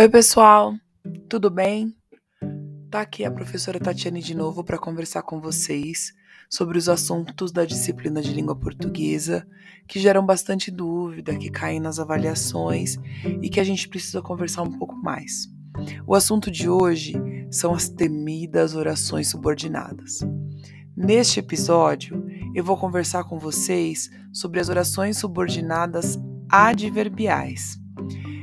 Oi, pessoal, tudo bem? Tá aqui a professora Tatiane de novo para conversar com vocês sobre os assuntos da disciplina de língua portuguesa que geram bastante dúvida, que caem nas avaliações e que a gente precisa conversar um pouco mais. O assunto de hoje são as temidas orações subordinadas. Neste episódio, eu vou conversar com vocês sobre as orações subordinadas adverbiais.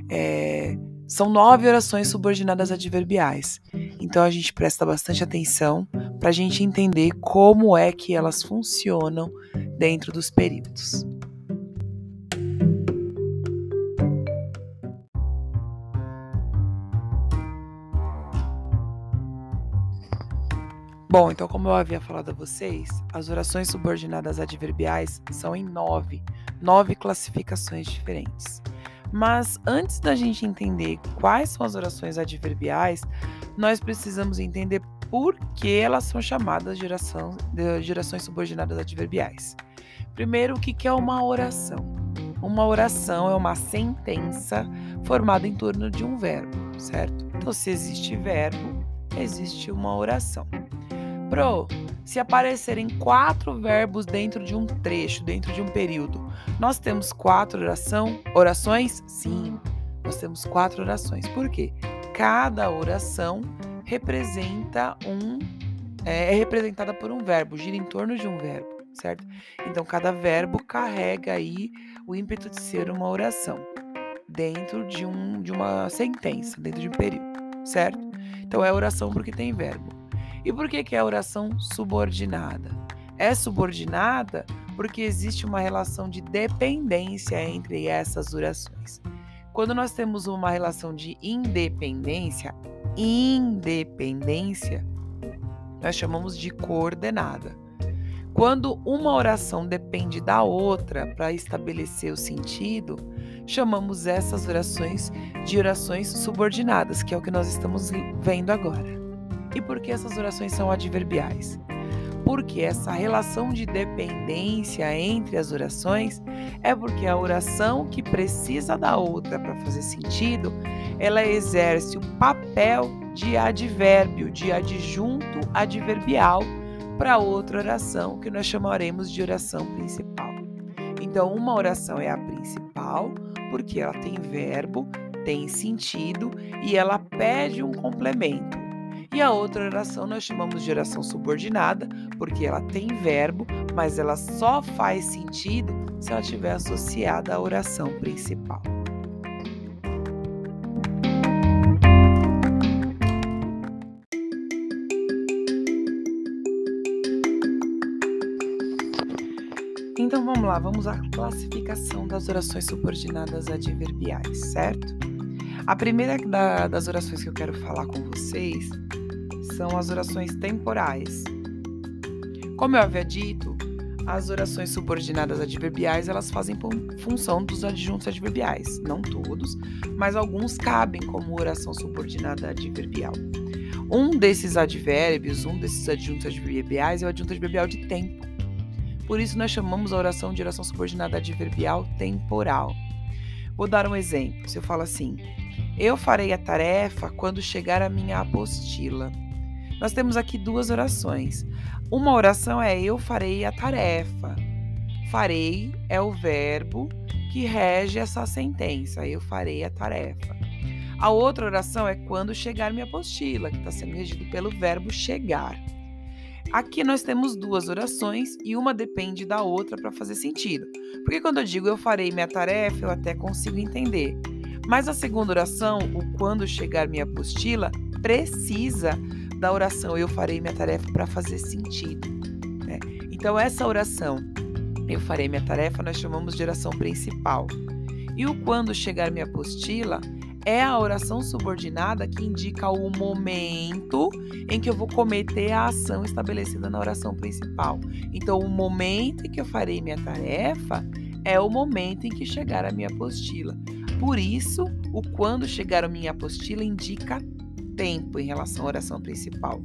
É, são nove orações subordinadas adverbiais. Então a gente presta bastante atenção para a gente entender como é que elas funcionam dentro dos períodos. Bom, então, como eu havia falado a vocês, as orações subordinadas adverbiais são em nove, nove classificações diferentes. Mas antes da gente entender quais são as orações adverbiais, nós precisamos entender por que elas são chamadas de, oração, de orações subordinadas adverbiais. Primeiro, o que é uma oração? Uma oração é uma sentença formada em torno de um verbo, certo? Então, se existe verbo, existe uma oração. Pro, se aparecerem quatro verbos dentro de um trecho, dentro de um período, nós temos quatro oração, orações? Sim, nós temos quatro orações. Por quê? Cada oração representa um. É, é representada por um verbo, gira em torno de um verbo, certo? Então, cada verbo carrega aí o ímpeto de ser uma oração dentro de, um, de uma sentença, dentro de um período, certo? Então, é oração porque tem verbo. E por que, que é oração subordinada? É subordinada porque existe uma relação de dependência entre essas orações. Quando nós temos uma relação de independência, independência, nós chamamos de coordenada. Quando uma oração depende da outra para estabelecer o sentido, chamamos essas orações de orações subordinadas, que é o que nós estamos vendo agora. E por que essas orações são adverbiais? Porque essa relação de dependência entre as orações é porque a oração que precisa da outra para fazer sentido, ela exerce o papel de advérbio, de adjunto adverbial para outra oração que nós chamaremos de oração principal. Então, uma oração é a principal porque ela tem verbo, tem sentido e ela pede um complemento. E a outra oração nós chamamos de oração subordinada, porque ela tem verbo, mas ela só faz sentido se ela estiver associada à oração principal. Então vamos lá, vamos à classificação das orações subordinadas adverbiais, certo? A primeira da, das orações que eu quero falar com vocês são as orações temporais. Como eu havia dito, as orações subordinadas adverbiais elas fazem função dos adjuntos adverbiais. Não todos, mas alguns cabem como oração subordinada adverbial. Um desses advérbios, um desses adjuntos adverbiais é o adjunto adverbial de tempo. Por isso nós chamamos a oração de oração subordinada adverbial temporal. Vou dar um exemplo. Se eu falo assim: Eu farei a tarefa quando chegar a minha apostila. Nós temos aqui duas orações. Uma oração é eu farei a tarefa. Farei é o verbo que rege essa sentença. Eu farei a tarefa. A outra oração é quando chegar minha apostila, que está sendo regido pelo verbo chegar. Aqui nós temos duas orações e uma depende da outra para fazer sentido. Porque quando eu digo eu farei minha tarefa, eu até consigo entender. Mas a segunda oração, o quando chegar minha apostila, precisa da oração eu farei minha tarefa para fazer sentido. Né? Então, essa oração, eu farei minha tarefa, nós chamamos de oração principal. E o quando chegar minha apostila é a oração subordinada que indica o momento em que eu vou cometer a ação estabelecida na oração principal. Então, o momento em que eu farei minha tarefa é o momento em que chegar a minha apostila. Por isso, o quando chegar a minha apostila indica tempo em relação à oração principal.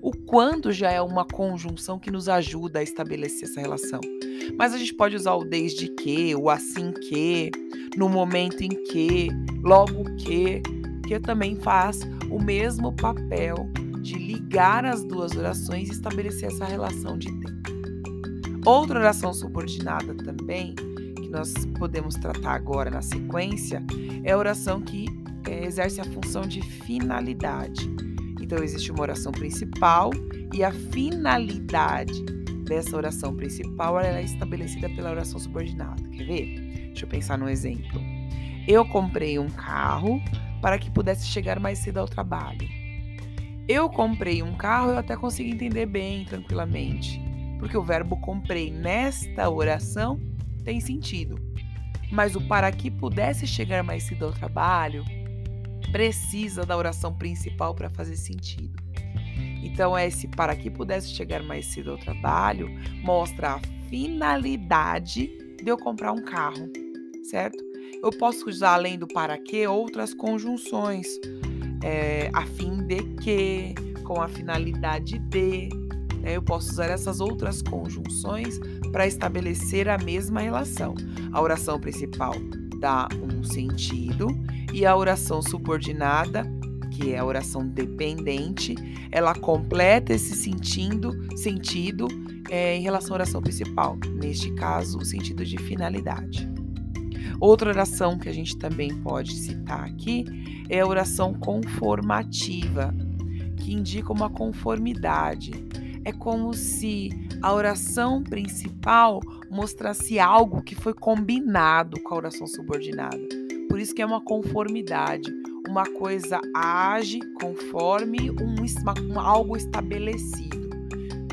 O quando já é uma conjunção que nos ajuda a estabelecer essa relação. Mas a gente pode usar o desde que, o assim que, no momento em que, logo que, que também faz o mesmo papel de ligar as duas orações e estabelecer essa relação de tempo. Outra oração subordinada também, que nós podemos tratar agora na sequência, é a oração que é, exerce a função de finalidade. Então, existe uma oração principal e a finalidade dessa oração principal ela é estabelecida pela oração subordinada. Quer ver? Deixa eu pensar num exemplo. Eu comprei um carro para que pudesse chegar mais cedo ao trabalho. Eu comprei um carro, eu até consigo entender bem, tranquilamente, porque o verbo comprei nesta oração tem sentido. Mas o para que pudesse chegar mais cedo ao trabalho precisa da oração principal para fazer sentido. Então, esse para que pudesse chegar mais cedo ao trabalho mostra a finalidade de eu comprar um carro, certo? Eu posso usar, além do para que, outras conjunções, é, a fim de que, com a finalidade de. Né? Eu posso usar essas outras conjunções para estabelecer a mesma relação. A oração principal dá um sentido e a oração subordinada que é a oração dependente, ela completa esse sentido, sentido é, em relação à oração principal, neste caso, o sentido de finalidade. Outra oração que a gente também pode citar aqui é a oração conformativa, que indica uma conformidade. É como se a oração principal mostrasse algo que foi combinado com a oração subordinada. Por isso que é uma conformidade uma coisa age conforme um, um, algo estabelecido.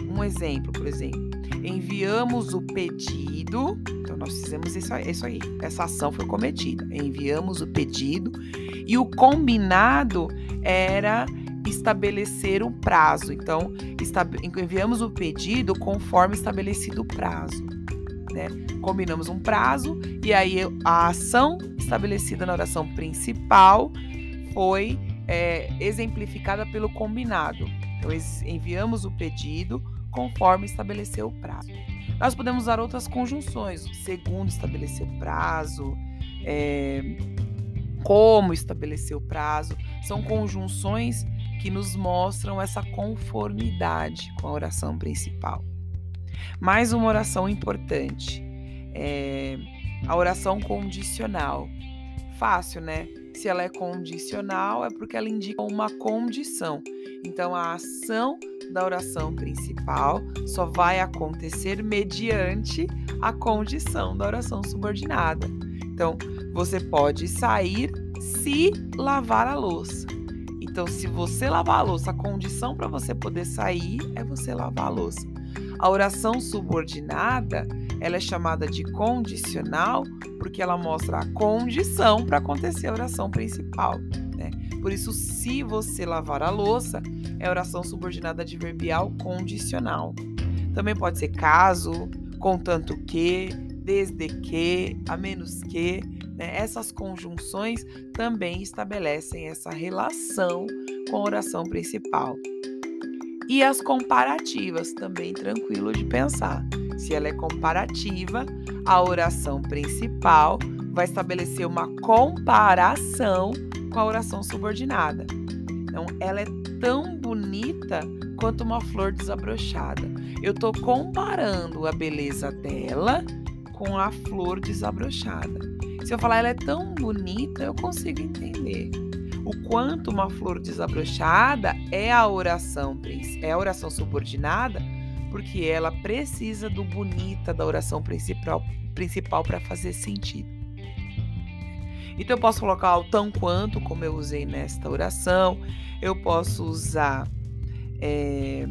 Um exemplo, por exemplo, enviamos o pedido, então nós fizemos isso, isso aí, essa ação foi cometida. Enviamos o pedido e o combinado era estabelecer um prazo. Então, enviamos o pedido conforme estabelecido o prazo. Né? Combinamos um prazo e aí a ação estabelecida na oração principal foi é, exemplificada pelo combinado. Então, enviamos o pedido conforme estabeleceu o prazo. Nós podemos usar outras conjunções, segundo estabeleceu o prazo, é, como estabeleceu o prazo. São conjunções que nos mostram essa conformidade com a oração principal. Mais uma oração importante, é a oração condicional. Fácil, né? Se ela é condicional, é porque ela indica uma condição. Então, a ação da oração principal só vai acontecer mediante a condição da oração subordinada. Então, você pode sair se lavar a louça. Então, se você lavar a louça, a condição para você poder sair é você lavar a louça. A oração subordinada, ela é chamada de condicional porque ela mostra a condição para acontecer a oração principal. Né? Por isso, se você lavar a louça, é oração subordinada adverbial condicional. Também pode ser caso, contanto que, desde que, a menos que. Né? Essas conjunções também estabelecem essa relação com a oração principal. E as comparativas, também tranquilo de pensar. Se ela é comparativa, a oração principal vai estabelecer uma comparação com a oração subordinada. Então, ela é tão bonita quanto uma flor desabrochada. Eu estou comparando a beleza dela com a flor desabrochada. Se eu falar ela é tão bonita, eu consigo entender o quanto uma flor desabrochada é a oração é a oração subordinada, porque ela precisa do bonita da oração principal principal para fazer sentido. Então eu posso colocar o tão quanto, como eu usei nesta oração, eu posso usar é,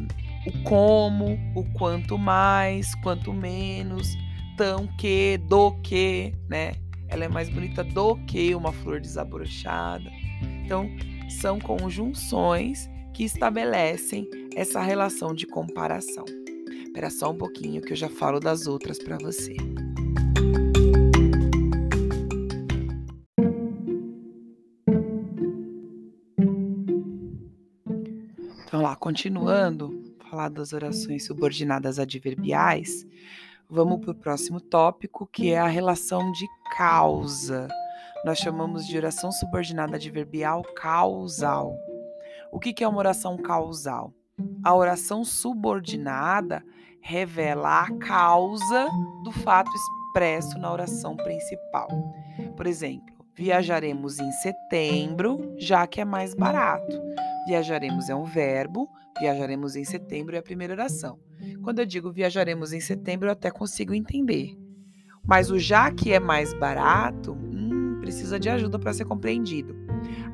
o como, o quanto mais, quanto menos, tão que, do que, né? Ela é mais bonita do que uma flor desabrochada. Então, são conjunções que estabelecem essa relação de comparação. Espera só um pouquinho que eu já falo das outras para você. Então lá, continuando, falar das orações subordinadas adverbiais, vamos para o próximo tópico, que é a relação de causa nós chamamos de oração subordinada adverbial causal. O que é uma oração causal? A oração subordinada revela a causa do fato expresso na oração principal. Por exemplo, viajaremos em setembro, já que é mais barato. Viajaremos é um verbo, viajaremos em setembro é a primeira oração. Quando eu digo viajaremos em setembro, eu até consigo entender. Mas o já que é mais barato, precisa de ajuda para ser compreendido.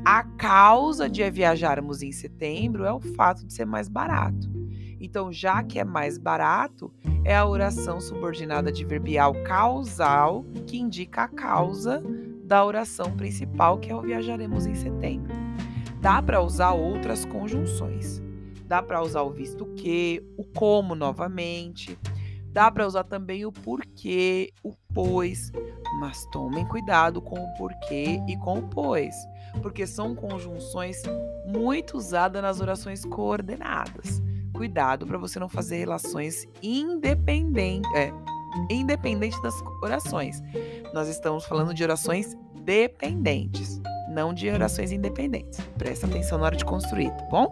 A causa de viajarmos em setembro é o fato de ser mais barato. Então, já que é mais barato, é a oração subordinada adverbial causal que indica a causa da oração principal, que é o viajaremos em setembro. Dá para usar outras conjunções. Dá para usar o visto que, o como novamente. Dá para usar também o porquê, o pois, mas tomem cuidado com o porquê e com o pois, porque são conjunções muito usadas nas orações coordenadas. Cuidado para você não fazer relações independentes, é, independente das orações. Nós estamos falando de orações dependentes, não de orações independentes. Presta atenção na hora de construir, tá bom?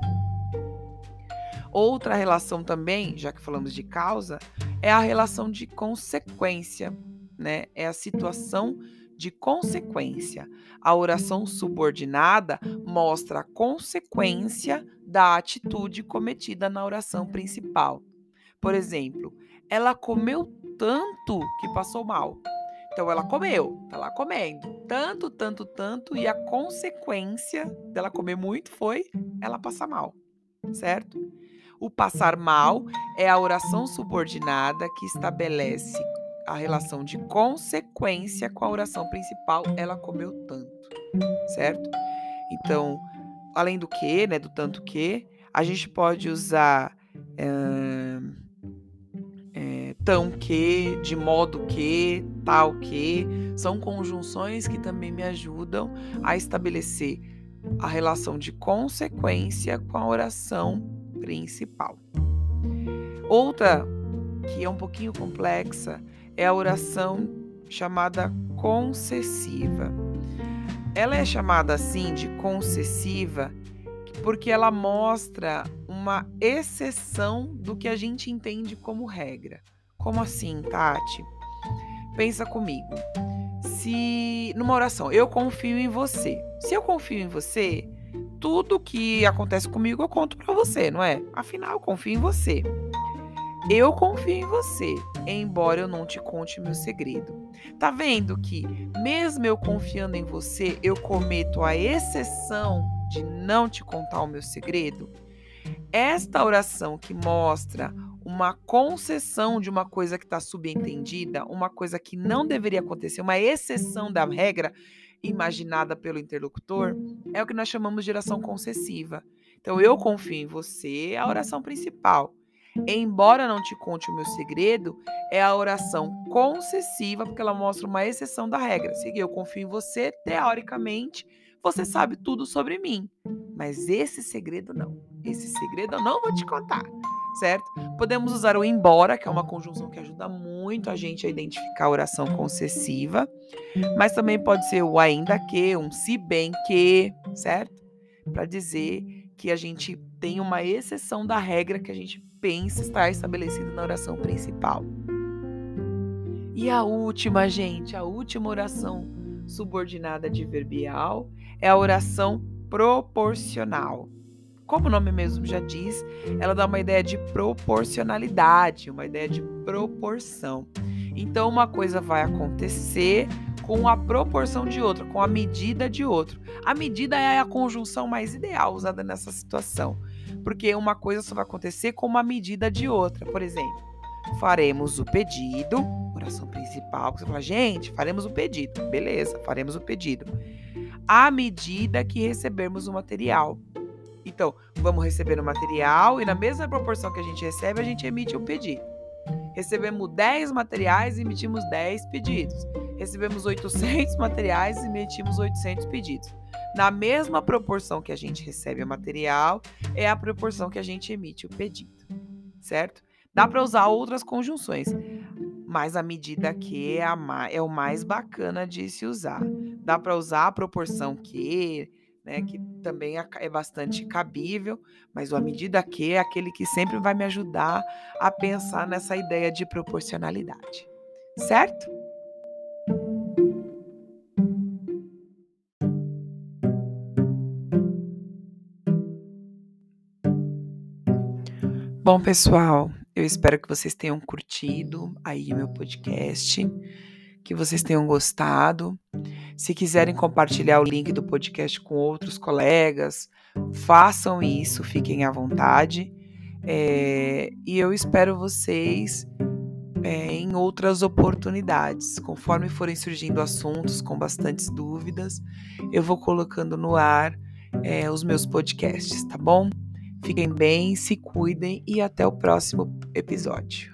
Outra relação também, já que falamos de causa, é a relação de consequência, né? É a situação de consequência. A oração subordinada mostra a consequência da atitude cometida na oração principal. Por exemplo, ela comeu tanto que passou mal. Então ela comeu, tá lá comendo, tanto, tanto, tanto, e a consequência dela comer muito foi ela passar mal, certo? O passar mal é a oração subordinada que estabelece a relação de consequência com a oração principal, ela comeu tanto, certo? Então, além do que, né, do tanto que, a gente pode usar é, é, tão que, de modo que, tal que, são conjunções que também me ajudam a estabelecer a relação de consequência com a oração principal. Outra que é um pouquinho complexa é a oração chamada concessiva. Ela é chamada assim de concessiva porque ela mostra uma exceção do que a gente entende como regra. Como assim, Tati? Pensa comigo. Se numa oração, eu confio em você. Se eu confio em você, tudo que acontece comigo eu conto para você, não é? Afinal, eu confio em você. Eu confio em você, embora eu não te conte meu segredo. Tá vendo que, mesmo eu confiando em você, eu cometo a exceção de não te contar o meu segredo? Esta oração que mostra uma concessão de uma coisa que está subentendida, uma coisa que não deveria acontecer, uma exceção da regra, imaginada pelo interlocutor, é o que nós chamamos de oração concessiva. Então, eu confio em você, é a oração principal. Embora não te conte o meu segredo, é a oração concessiva, porque ela mostra uma exceção da regra. Se eu confio em você, teoricamente, você sabe tudo sobre mim. Mas esse segredo não. Esse segredo eu não vou te contar certo? Podemos usar o embora, que é uma conjunção que ajuda muito a gente a identificar a oração concessiva, mas também pode ser o ainda que, um se bem que, certo? Para dizer que a gente tem uma exceção da regra que a gente pensa estar estabelecida na oração principal. E a última, gente, a última oração subordinada adverbial é a oração proporcional. Como o nome mesmo já diz, ela dá uma ideia de proporcionalidade, uma ideia de proporção. Então, uma coisa vai acontecer com a proporção de outra, com a medida de outro. A medida é a conjunção mais ideal usada nessa situação, porque uma coisa só vai acontecer com uma medida de outra. Por exemplo, faremos o pedido, oração principal, você fala, gente, faremos o pedido. Beleza, faremos o pedido. À medida que recebermos o material. Então, vamos receber o material e na mesma proporção que a gente recebe, a gente emite um pedido. Recebemos 10 materiais e emitimos 10 pedidos. Recebemos 800 materiais e emitimos 800 pedidos. Na mesma proporção que a gente recebe o material, é a proporção que a gente emite o pedido, certo? Dá para usar outras conjunções, mas a medida Q é, a, é o mais bacana de se usar. Dá para usar a proporção Q, né, que também é bastante cabível, mas a medida Q é aquele que sempre vai me ajudar a pensar nessa ideia de proporcionalidade. Certo? Bom, pessoal, eu espero que vocês tenham curtido aí meu podcast, que vocês tenham gostado. Se quiserem compartilhar o link do podcast com outros colegas, façam isso, fiquem à vontade. É, e eu espero vocês é, em outras oportunidades. Conforme forem surgindo assuntos com bastantes dúvidas, eu vou colocando no ar é, os meus podcasts, tá bom? Fiquem bem, se cuidem e até o próximo episódio.